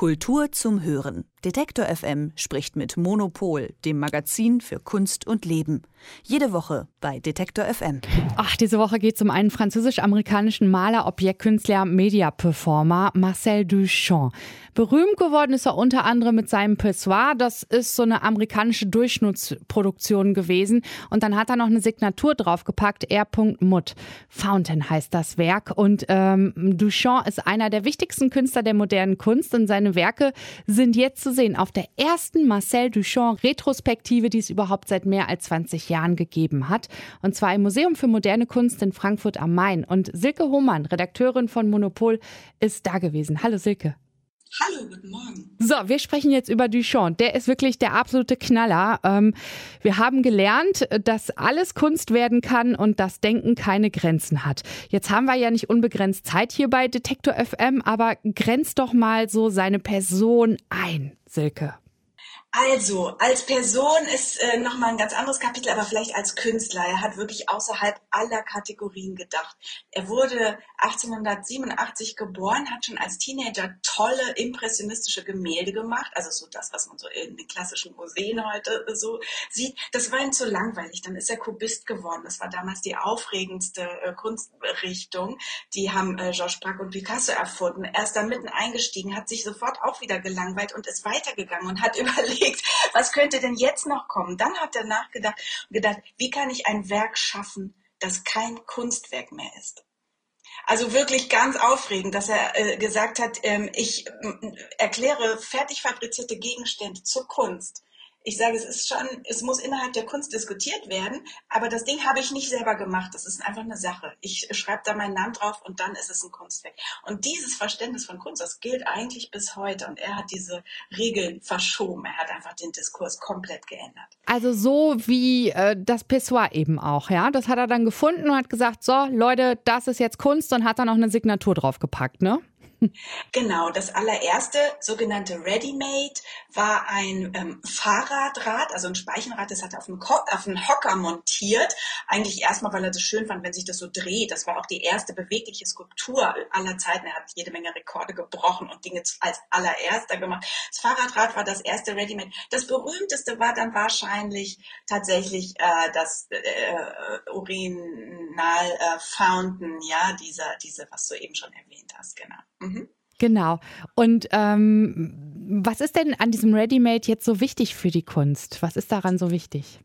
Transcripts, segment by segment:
Kultur zum Hören. Detektor FM spricht mit Monopol, dem Magazin für Kunst und Leben. Jede Woche bei Detektor FM. Ach, diese Woche geht es um einen französisch-amerikanischen Maler, Objektkünstler, Media-Performer, Marcel Duchamp. Berühmt geworden ist er unter anderem mit seinem Pessoir. Das ist so eine amerikanische Durchschnittsproduktion gewesen. Und dann hat er noch eine Signatur draufgepackt, R.Mut. Fountain heißt das Werk. Und ähm, Duchamp ist einer der wichtigsten Künstler der modernen Kunst und seine Werke sind jetzt zu sehen auf der ersten Marcel Duchamp Retrospektive, die es überhaupt seit mehr als 20 Jahren gegeben hat. Und zwar im Museum für moderne Kunst in Frankfurt am Main. Und Silke Hohmann, Redakteurin von Monopol, ist da gewesen. Hallo Silke. Hallo, guten Morgen. So, wir sprechen jetzt über Duchamp. Der ist wirklich der absolute Knaller. Ähm, wir haben gelernt, dass alles Kunst werden kann und das Denken keine Grenzen hat. Jetzt haben wir ja nicht unbegrenzt Zeit hier bei Detektor FM, aber grenzt doch mal so seine Person ein, Silke. Also, als Person ist äh, nochmal ein ganz anderes Kapitel, aber vielleicht als Künstler. Er hat wirklich außerhalb aller Kategorien gedacht. Er wurde 1887 geboren, hat schon als Teenager tolle impressionistische Gemälde gemacht. Also so das, was man so in den klassischen Museen heute so sieht. Das war ihm zu langweilig. Dann ist er Kubist geworden. Das war damals die aufregendste äh, Kunstrichtung. Die haben äh, Georges Braque und Picasso erfunden. Er ist da mitten eingestiegen, hat sich sofort auch wieder gelangweilt und ist weitergegangen und hat überlegt, überlegt, was könnte denn jetzt noch kommen? Dann hat er nachgedacht und gedacht, wie kann ich ein Werk schaffen, das kein Kunstwerk mehr ist? Also wirklich ganz aufregend, dass er äh, gesagt hat, ähm, ich äh, erkläre fertig fabrizierte Gegenstände zur Kunst ich sage, es ist schon, es muss innerhalb der Kunst diskutiert werden, aber das Ding habe ich nicht selber gemacht. Das ist einfach eine Sache. Ich schreibe da meinen Namen drauf und dann ist es ein Kunstwerk. Und dieses Verständnis von Kunst, das gilt eigentlich bis heute. Und er hat diese Regeln verschoben. Er hat einfach den Diskurs komplett geändert. Also so wie äh, das Pessoir eben auch, ja. Das hat er dann gefunden und hat gesagt, so Leute, das ist jetzt Kunst und hat dann noch eine Signatur draufgepackt, ne? Genau, das allererste sogenannte Ready-Made war ein ähm, Fahrradrad, also ein Speichenrad, das hat er auf einen, auf einen Hocker montiert. Eigentlich erstmal, weil er das schön fand, wenn sich das so dreht. Das war auch die erste bewegliche Skulptur aller Zeiten. Er hat jede Menge Rekorde gebrochen und Dinge als allererster gemacht. Das Fahrradrad war das erste Ready-Made. Das berühmteste war dann wahrscheinlich tatsächlich äh, das äh, äh Urinal äh, Fountain, ja, dieser, diese, was du eben schon erwähnt hast, genau. Mhm. Genau. Und ähm, was ist denn an diesem Ready-Made jetzt so wichtig für die Kunst? Was ist daran so wichtig?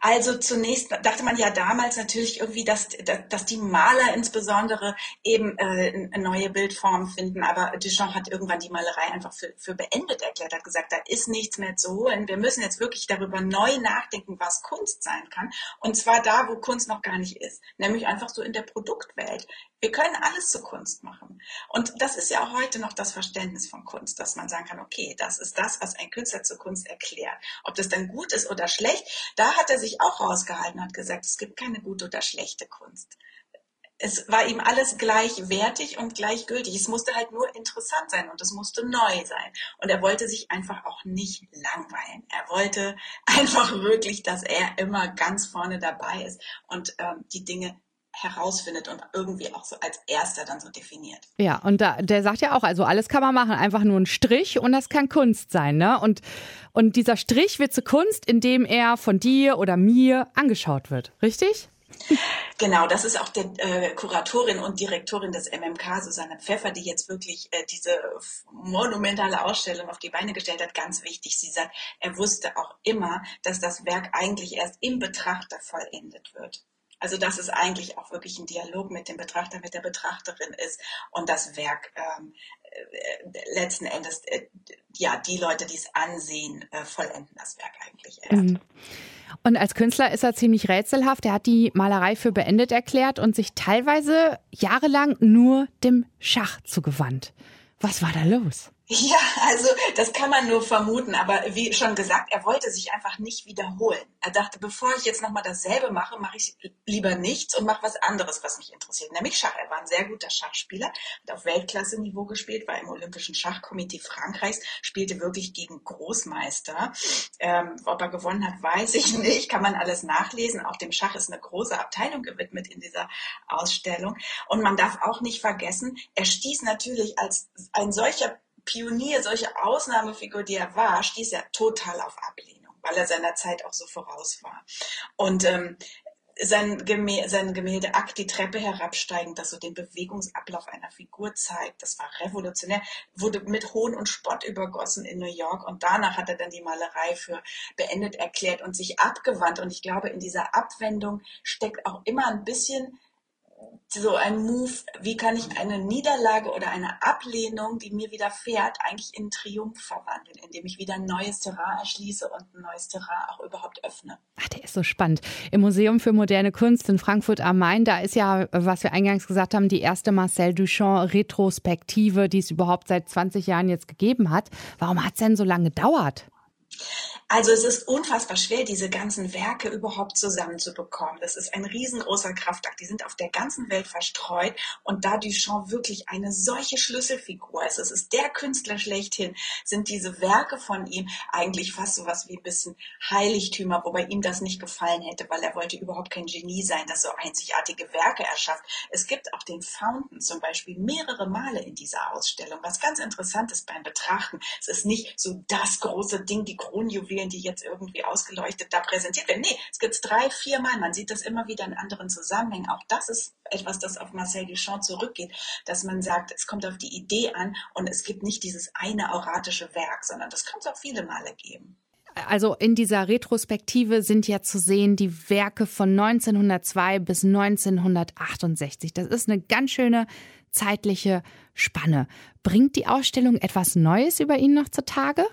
Also zunächst dachte man ja damals natürlich irgendwie, dass, dass die Maler insbesondere eben äh, neue Bildformen finden. Aber Duchamp hat irgendwann die Malerei einfach für, für beendet erklärt, hat gesagt, da ist nichts mehr zu holen. Wir müssen jetzt wirklich darüber neu nachdenken, was Kunst sein kann. Und zwar da, wo Kunst noch gar nicht ist, nämlich einfach so in der Produktwelt. Wir können alles zur Kunst machen. Und das ist ja auch heute noch das Verständnis von Kunst, dass man sagen kann, okay, das ist das, was ein Künstler zur Kunst erklärt. Ob das dann gut ist oder schlecht, da hat er sich auch rausgehalten, hat gesagt, es gibt keine gute oder schlechte Kunst. Es war ihm alles gleichwertig und gleichgültig. Es musste halt nur interessant sein und es musste neu sein. Und er wollte sich einfach auch nicht langweilen. Er wollte einfach wirklich, dass er immer ganz vorne dabei ist und ähm, die Dinge herausfindet und irgendwie auch so als erster dann so definiert. Ja, und da, der sagt ja auch, also alles kann man machen, einfach nur ein Strich und das kann Kunst sein, ne? Und, und dieser Strich wird zu Kunst, indem er von dir oder mir angeschaut wird, richtig? Genau, das ist auch der äh, Kuratorin und Direktorin des MMK, Susanne Pfeffer, die jetzt wirklich äh, diese monumentale Ausstellung auf die Beine gestellt hat, ganz wichtig. Sie sagt, er wusste auch immer, dass das Werk eigentlich erst im Betrachter vollendet wird. Also dass es eigentlich auch wirklich ein Dialog mit dem Betrachter, mit der Betrachterin ist und das Werk ähm, äh, letzten Endes, äh, ja, die Leute, die es ansehen, äh, vollenden das Werk eigentlich erst. Mhm. Und als Künstler ist er ziemlich rätselhaft. Er hat die Malerei für beendet erklärt und sich teilweise jahrelang nur dem Schach zugewandt. Was war da los? Ja, also das kann man nur vermuten, aber wie schon gesagt, er wollte sich einfach nicht wiederholen. Er dachte, bevor ich jetzt nochmal dasselbe mache, mache ich lieber nichts und mache was anderes, was mich interessiert, nämlich Schach. Er war ein sehr guter Schachspieler, hat auf Weltklasse-Niveau gespielt, war im Olympischen Schachkomitee Frankreichs, spielte wirklich gegen Großmeister. Ähm, ob er gewonnen hat, weiß ich nicht, kann man alles nachlesen. Auch dem Schach ist eine große Abteilung gewidmet in dieser Ausstellung. Und man darf auch nicht vergessen, er stieß natürlich als ein solcher Pionier, solche Ausnahmefigur, die er war, stieß er total auf Ablehnung, weil er seiner Zeit auch so voraus war. Und ähm, sein, Gemä sein Gemälde Akt die Treppe herabsteigend, das so den Bewegungsablauf einer Figur zeigt. Das war revolutionär, wurde mit Hohn und Spott übergossen in New York und danach hat er dann die Malerei für beendet erklärt und sich abgewandt. Und ich glaube, in dieser Abwendung steckt auch immer ein bisschen so ein Move, wie kann ich eine Niederlage oder eine Ablehnung, die mir widerfährt, eigentlich in Triumph verwandeln, indem ich wieder ein neues Terrain erschließe und ein neues Terrain auch überhaupt öffne. Ach, der ist so spannend. Im Museum für moderne Kunst in Frankfurt am Main, da ist ja, was wir eingangs gesagt haben, die erste Marcel Duchamp Retrospektive, die es überhaupt seit 20 Jahren jetzt gegeben hat. Warum hat es denn so lange gedauert? Also es ist unfassbar schwer, diese ganzen Werke überhaupt zusammenzubekommen. Das ist ein riesengroßer Kraftakt. Die sind auf der ganzen Welt verstreut und da Duchamp wirklich eine solche Schlüsselfigur ist, es ist der Künstler schlechthin, sind diese Werke von ihm eigentlich fast so was wie ein bisschen Heiligtümer, wobei ihm das nicht gefallen hätte, weil er wollte überhaupt kein Genie sein, das so einzigartige Werke erschafft. Es gibt auch den Fountain zum Beispiel mehrere Male in dieser Ausstellung, was ganz interessant ist beim Betrachten. Es ist nicht so das große Ding, die Kronjuwelen Immobilien, die jetzt irgendwie ausgeleuchtet da präsentiert werden. Nee, es gibt es drei, vier Mal. Man sieht das immer wieder in anderen Zusammenhängen. Auch das ist etwas, das auf Marcel Duchamp zurückgeht, dass man sagt, es kommt auf die Idee an und es gibt nicht dieses eine auratische Werk, sondern das kann es auch viele Male geben. Also in dieser Retrospektive sind ja zu sehen die Werke von 1902 bis 1968. Das ist eine ganz schöne zeitliche Spanne. Bringt die Ausstellung etwas Neues über ihn noch zutage?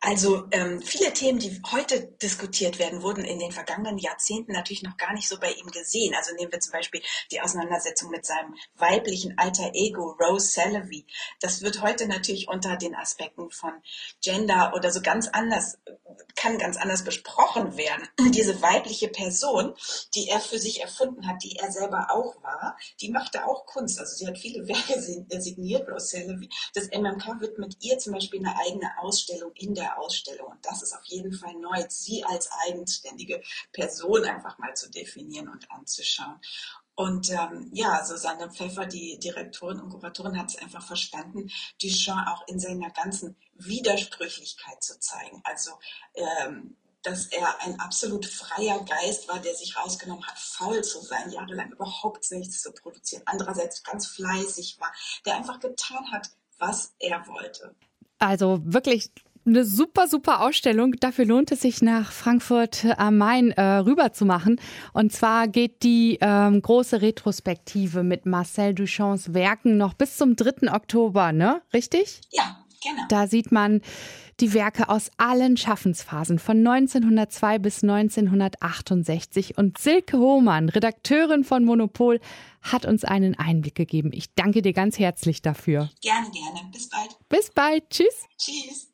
Also ähm, viele Themen, die heute diskutiert werden, wurden in den vergangenen Jahrzehnten natürlich noch gar nicht so bei ihm gesehen. Also nehmen wir zum Beispiel die Auseinandersetzung mit seinem weiblichen alter Ego, Rose Salaby. Das wird heute natürlich unter den Aspekten von Gender oder so ganz anders, kann ganz anders besprochen werden. Diese weibliche Person, die er für sich erfunden hat, die er selber auch war, die machte auch Kunst. Also sie hat viele Werke signiert, Rose Salaby. Das MMK wird mit ihr zum Beispiel eine eigene Ausstellung in der Ausstellung. Und das ist auf jeden Fall neu, sie als eigenständige Person einfach mal zu definieren und anzuschauen. Und ähm, ja, Susanne Pfeffer, die Direktorin und Kuratorin, hat es einfach verstanden, Duchamp auch in seiner ganzen Widersprüchlichkeit zu zeigen. Also ähm, dass er ein absolut freier Geist war, der sich rausgenommen hat, faul zu sein, jahrelang überhaupt nichts zu produzieren. Andererseits ganz fleißig war, der einfach getan hat, was er wollte. Also wirklich eine super, super Ausstellung. Dafür lohnt es sich, nach Frankfurt am Main äh, rüber zu machen. Und zwar geht die ähm, große Retrospektive mit Marcel Duchamps Werken noch bis zum 3. Oktober, ne? Richtig? Ja, genau. Da sieht man die Werke aus allen Schaffensphasen von 1902 bis 1968. Und Silke Hohmann, Redakteurin von Monopol, hat uns einen Einblick gegeben. Ich danke dir ganz herzlich dafür. Gerne, gerne. Bis bald. Bis bald. Tschüss. Tschüss.